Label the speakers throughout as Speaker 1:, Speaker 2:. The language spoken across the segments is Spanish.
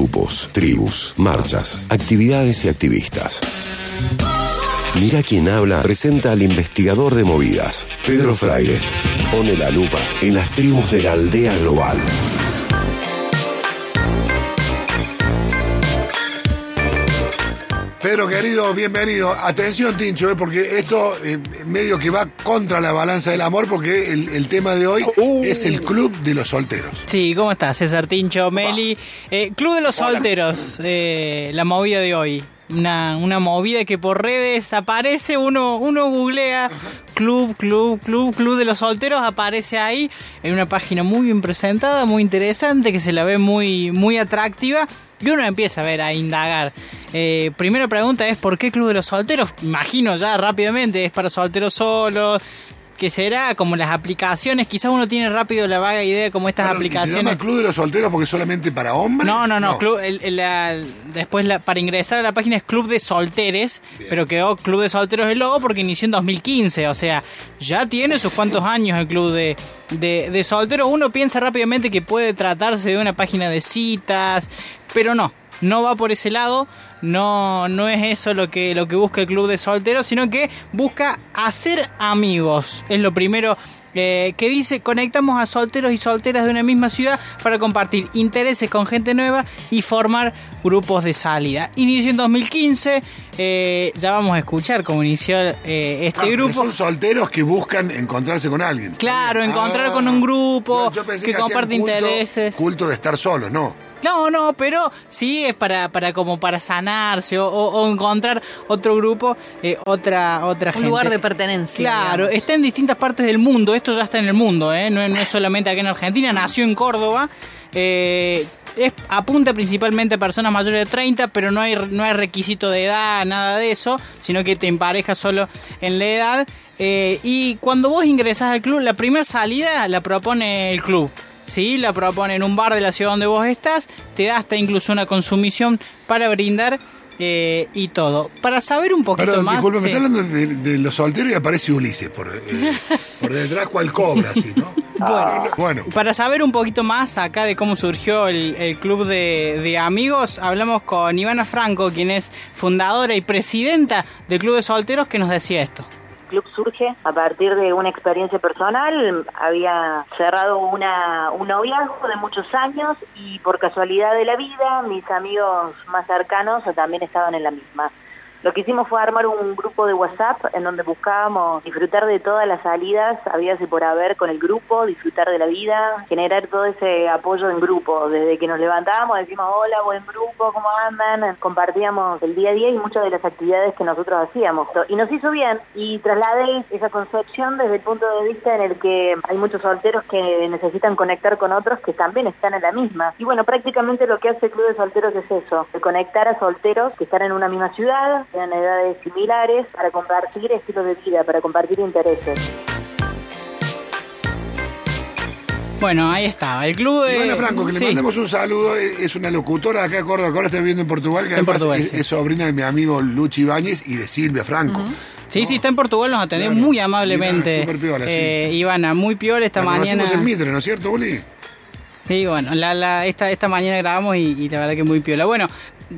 Speaker 1: grupos, tribus, marchas, actividades y activistas. Mira quién habla presenta al investigador de movidas, Pedro Fraire. Pone la lupa en las tribus de la aldea global.
Speaker 2: Pedro, querido, bienvenido. Atención, Tincho, eh, porque esto eh, medio que va contra la balanza del amor, porque el, el tema de hoy es el Club de los Solteros.
Speaker 3: Sí, ¿cómo estás? César Tincho, Meli. Eh, Club de los Solteros, eh, la movida de hoy. Una, una movida que por redes aparece, uno, uno googlea Club, Club, Club, Club de los Solteros, aparece ahí en una página muy bien presentada, muy interesante, que se la ve muy, muy atractiva. Y uno empieza a ver, a indagar. Eh, primera pregunta es, ¿por qué Club de los Solteros? Imagino ya rápidamente, es para solteros solos, que será como las aplicaciones, quizás uno tiene rápido la vaga idea de cómo estas
Speaker 2: ¿y ¿Se
Speaker 3: aplicaciones...
Speaker 2: llama Club de los Solteros porque es solamente para hombres?
Speaker 3: No, no, no. club- el- el- la- después la- para ingresar a la página es Club de Solteres, pero quedó Club de Solteros el logo porque inició en 2015. O sea, ya tiene sus cuantos años el Club de, de, de Solteros. Uno piensa rápidamente que puede tratarse de una página de citas, pero no. No va por ese lado, no, no es eso lo que, lo que busca el club de solteros, sino que busca hacer amigos. Es lo primero eh, que dice, conectamos a solteros y solteras de una misma ciudad para compartir intereses con gente nueva y formar grupos de salida. Inició en 2015, eh, ya vamos a escuchar cómo inició eh, este
Speaker 2: Ah,
Speaker 3: grupo.
Speaker 2: Son solteros que buscan encontrarse con alguien.
Speaker 3: Claro,
Speaker 2: Ah,
Speaker 3: encontrar con un grupo
Speaker 2: yo- yo pensé
Speaker 3: que
Speaker 2: hacían
Speaker 3: comparte
Speaker 2: culto-
Speaker 3: intereses.
Speaker 2: Culto de estar solos, no.
Speaker 3: No, no, pero sí es para, para como para sanarse o, o- o encontrar otro grupo, eh, otra, otra
Speaker 4: Un
Speaker 3: gente.
Speaker 4: lugar de pertenencia.
Speaker 3: Claro,
Speaker 4: digamos.
Speaker 3: está en distintas partes del mundo, esto ya está en el mundo, ¿eh? no, es- no es solamente aquí en Argentina, nació en Córdoba, eh, es, apunta principalmente a personas mayores de 30, pero no hay, no hay requisito de edad, nada de eso, sino que te emparejas solo en la edad. eh, y cuando vos ingresás al club, la primera salida la propone el club. Sí, la propone en un bar de la ciudad donde vos estás, te da hasta incluso una consumición para brindar eh, y todo. Para saber un poquito
Speaker 2: Pero
Speaker 3: más.
Speaker 2: disculpe, me está hablando de, de los solteros y aparece Ulises por, eh, por detrás, cual cobra, así, ¿no?
Speaker 3: Bueno.
Speaker 2: Bueno,
Speaker 3: Para saber un poquito más acá de cómo surgió el, el club de, de amigos, hablamos con Ivana Franco, quien es fundadora y presidenta del Club de Solteros, que nos decía esto.
Speaker 5: Club surge a partir de una experiencia personal. Había cerrado una, un noviazgo de muchos años y por casualidad de la vida mis amigos más cercanos también estaban en la misma. Lo que hicimos fue armar un grupo de WhatsApp en donde buscábamos disfrutar de todas las salidas, habías y por haber con el grupo, disfrutar de la vida, generar todo ese apoyo en grupo. Desde que nos levantábamos decimos hola, buen grupo, ¿cómo andan? Compartíamos el día a día y muchas de las actividades que nosotros hacíamos. Y nos hizo bien y trasladé esa concepción desde el punto de vista en el que hay muchos solteros que necesitan conectar con otros que también están en la misma. Y bueno, prácticamente lo que hace el Club de Solteros es eso, de conectar a solteros que están en una misma ciudad, en edades similares, para compartir estilos de vida, para compartir intereses.
Speaker 3: Bueno, ahí estaba. El club de.
Speaker 2: Ivana Franco, que le mandemos un saludo, eh, es una locutora de acá de Córdoba, que ahora está viviendo en Portugal, que
Speaker 3: Está en
Speaker 2: además
Speaker 3: Portugal,
Speaker 2: es,
Speaker 3: sí.
Speaker 2: es sobrina de mi amigo Luchi Ibáñez y de Silvia Franco.
Speaker 3: Sí, sí, está en Portugal, nos atendió
Speaker 2: Claro.
Speaker 3: muy amablemente.
Speaker 2: Mirá, piola,
Speaker 3: eh,
Speaker 2: sí.
Speaker 3: Ivana, muy piola esta
Speaker 2: La
Speaker 3: mañana.
Speaker 2: en Mitre, ¿no es cierto, Uli?
Speaker 3: Sí, bueno, la, la, esta, esta mañana grabamos y, y la verdad que muy piola. Bueno,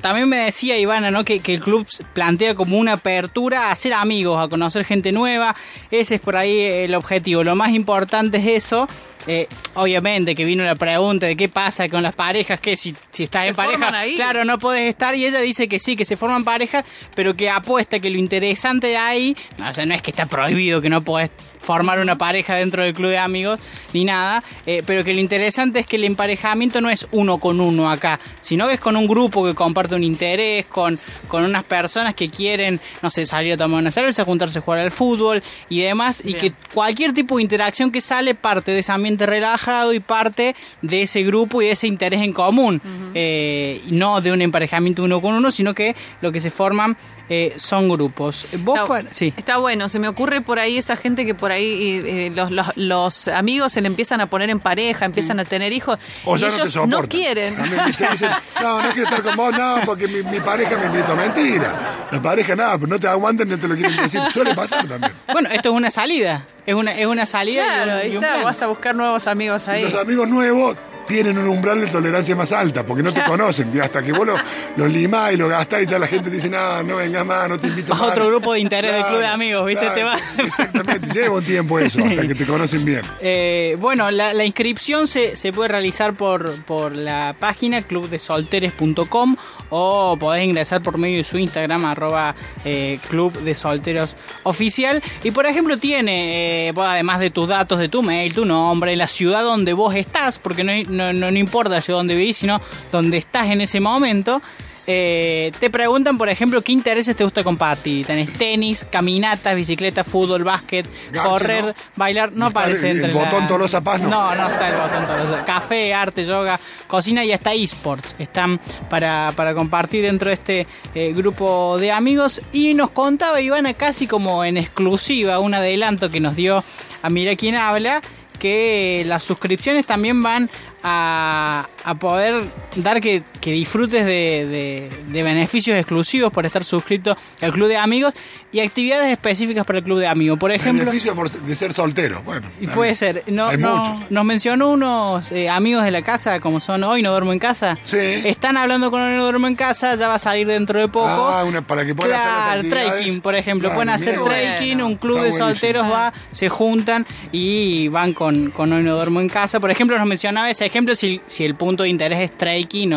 Speaker 3: también me decía Ivana, ¿no? Que, el club plantea como una apertura a hacer amigos, a conocer gente nueva. Ese es por ahí el objetivo. Lo más importante es eso. Eh, obviamente que vino la pregunta de qué pasa con las parejas, que si, si estás
Speaker 4: ¿Se
Speaker 3: en pareja,
Speaker 4: ahí?
Speaker 3: claro, no podés estar. Y ella dice que sí, que se forman parejas, pero que apuesta que lo interesante de ahí, no, o sea, no es que está prohibido que no podés formar una pareja dentro del club de amigos ni nada, eh, pero que lo interesante es que el emparejamiento no es uno con uno acá, sino que es con un grupo que comparte un interés, con, con unas personas que quieren, no sé, salir a tomar una cerveza, juntarse a jugar al fútbol y demás, y que cualquier tipo de interacción que sale parte de ese ambiente relajado y parte de ese grupo y de ese interés en común, eh, y no de un emparejamiento uno con uno, sino que lo que se forman eh, son grupos. Vos,
Speaker 4: Está,
Speaker 3: sí.
Speaker 4: está bueno, se me ocurre por ahí esa gente que por ahí eh, los, los, los amigos se le empiezan a poner en pareja, empiezan a tener hijos
Speaker 2: O
Speaker 4: y
Speaker 2: ya no te
Speaker 4: ellos no quieren.
Speaker 2: Dicen, no, no quiero estar con vos, no, porque mi, mi pareja me invitó. Mentira. La pareja nada, pero no te aguantan, no te lo quieren decir. Suele pasar también.
Speaker 3: Bueno, esto es una salida. Es una, es una salida y
Speaker 4: Claro,
Speaker 3: un- y un
Speaker 4: está,
Speaker 3: plan.
Speaker 4: vas a buscar nuevos amigos
Speaker 2: Y
Speaker 4: ahí.
Speaker 2: los amigos nuevos tienen un umbral de tolerancia más alta, porque no te conocen. Y hasta que vos lo, lo limás y lo gastás y tal, la gente te dice, no, no vengas más, no te invito
Speaker 3: a
Speaker 2: más.
Speaker 3: otro grupo de interés del club de amigos, ¿viste?
Speaker 2: claro,
Speaker 3: Te va-
Speaker 2: Exactamente, lleva un tiempo eso, hasta que te conocen bien.
Speaker 3: Eh, bueno, la, la inscripción se, se puede realizar por, por la página clubdesolteres.com o podés ingresar por medio de su Instagram, arroba eh, Club de Solteros Oficial. Y por ejemplo tiene, eh, además de tus datos, de tu mail, tu nombre, la ciudad donde vos estás, porque no, no, no, no importa la ciudad donde vivís, sino donde estás en ese momento. Eh, te preguntan, por ejemplo, qué intereses te gusta compartir. Tenés tenis, caminatas, bicicleta, fútbol, básquet, correr,
Speaker 2: ¿no?
Speaker 3: bailar. No aparece
Speaker 2: el- el
Speaker 3: entre
Speaker 2: botón
Speaker 3: la-
Speaker 2: Tolosa Paz, ¿no?
Speaker 3: No, no está el botón Tolosa. Café, arte, yoga, cocina y hasta esports están para, para compartir dentro de este eh, grupo de amigos. Y nos contaba Ivana casi como en exclusiva, un adelanto que nos dio a Mira quién habla, que las suscripciones también van a, a poder dar que, que disfrutes de, de- de beneficios exclusivos por estar suscrito al club de amigos y actividades específicas para el club de amigos. Por ejemplo,
Speaker 2: Beneficio por- de ser soltero. Bueno,
Speaker 3: y puede ser. No,
Speaker 2: Hay
Speaker 3: no- nos mencionó unos eh, amigos de la casa, como son Hoy No Duermo en Casa.
Speaker 2: Sí.
Speaker 3: Están hablando con Hoy No Duermo en Casa, ya va a salir dentro de poco.
Speaker 2: Ah, una- para que puedan hacer las
Speaker 3: Claro, trekking, por ejemplo.
Speaker 2: Claro,
Speaker 3: Pueden hacer trekking,
Speaker 4: Bueno.
Speaker 3: un club
Speaker 2: Está
Speaker 3: de
Speaker 2: buenísimo.
Speaker 3: solteros va, se juntan y van con, con Hoy No Duermo en Casa. Por ejemplo, nos mencionaba ese ejemplo si, si el punto de interés es trekking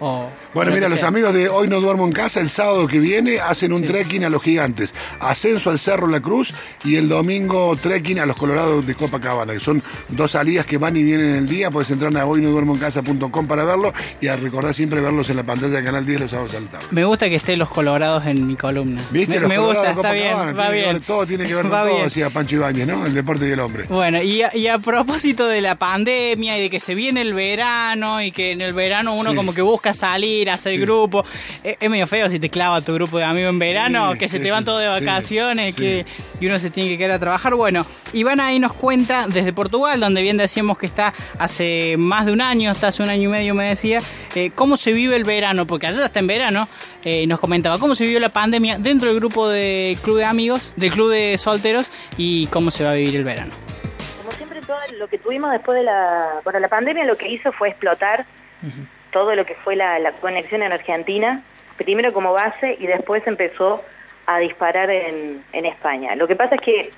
Speaker 3: o... o
Speaker 2: Bueno, mira, los
Speaker 3: sea.
Speaker 2: amigos de Hoy No Duermo en Casa, el sábado que viene, hacen un trekking a los gigantes. Ascenso al Cerro La Cruz y el domingo trekking a los Colorados de Copacabana, que son dos salidas que van y vienen en el día. Puedes entrar a hoynoduermoencasa.com para verlo y a recordar siempre verlos en la pantalla del Canal 10 los sábados a la tarde.
Speaker 3: Me gusta que estén los colorados en mi columna.
Speaker 2: ¿Viste?
Speaker 3: Me,
Speaker 2: Los
Speaker 3: me gusta,
Speaker 2: de
Speaker 3: está bien, va bien.
Speaker 2: ver- todo tiene que ver con
Speaker 3: Va
Speaker 2: todo,
Speaker 3: bien.
Speaker 2: decía Pancho Ibáñez, ¿no? El deporte y el hombre.
Speaker 3: Bueno, y a, y a propósito de la pandemia y de que se viene el verano y que en el verano uno
Speaker 2: Sí.
Speaker 3: como que busca salir, hacer grupo, es, es medio feo si te clava tu grupo de amigos en verano,
Speaker 2: Sí,
Speaker 3: que se
Speaker 2: sí,
Speaker 3: te van todos de vacaciones
Speaker 2: sí.
Speaker 3: que, y uno se tiene que quedar a trabajar. Bueno, Ivana ahí nos cuenta desde Portugal, donde bien decíamos que está hace más de un año, hasta hace un año y medio me decía, eh, cómo se vive el verano, porque allá está en verano, eh, nos comentaba cómo se vivió la pandemia dentro del grupo de club de amigos, del club de solteros y cómo se va a vivir el verano.
Speaker 5: Como siempre, todo lo que tuvimos después de la, bueno, la pandemia lo que hizo fue explotar todo lo que fue la, conexión en Argentina, primero como base y después empezó a disparar en, en España. Lo que pasa es que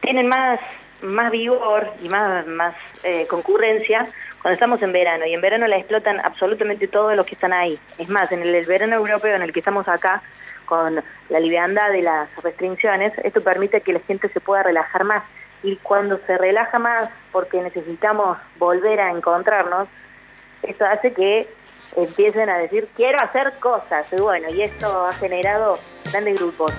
Speaker 5: tienen más, más vigor y más, más eh, concurrencia cuando estamos en verano y en verano la explotan absolutamente todos los que están ahí. Es más, en el, el verano europeo en el que estamos acá, con la liviandad de las restricciones, esto permite que la gente se pueda relajar más. Y cuando se relaja más porque necesitamos volver a encontrarnos, esto hace que empiecen a decir, quiero hacer cosas. Y bueno, y esto ha generado grandes grupos.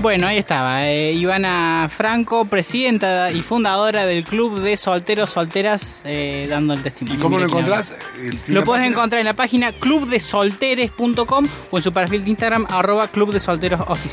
Speaker 3: Bueno, ahí estaba. eh, Ivana Franco, presidenta y fundadora del Club de Solteros Solteras, eh, dando el testimonio.
Speaker 2: ¿Y cómo lo encontrás? El-
Speaker 3: Lo puedes encontrar en la página clubdesolteres.com o en su perfil de Instagram, arroba Club de Solteros Oficial.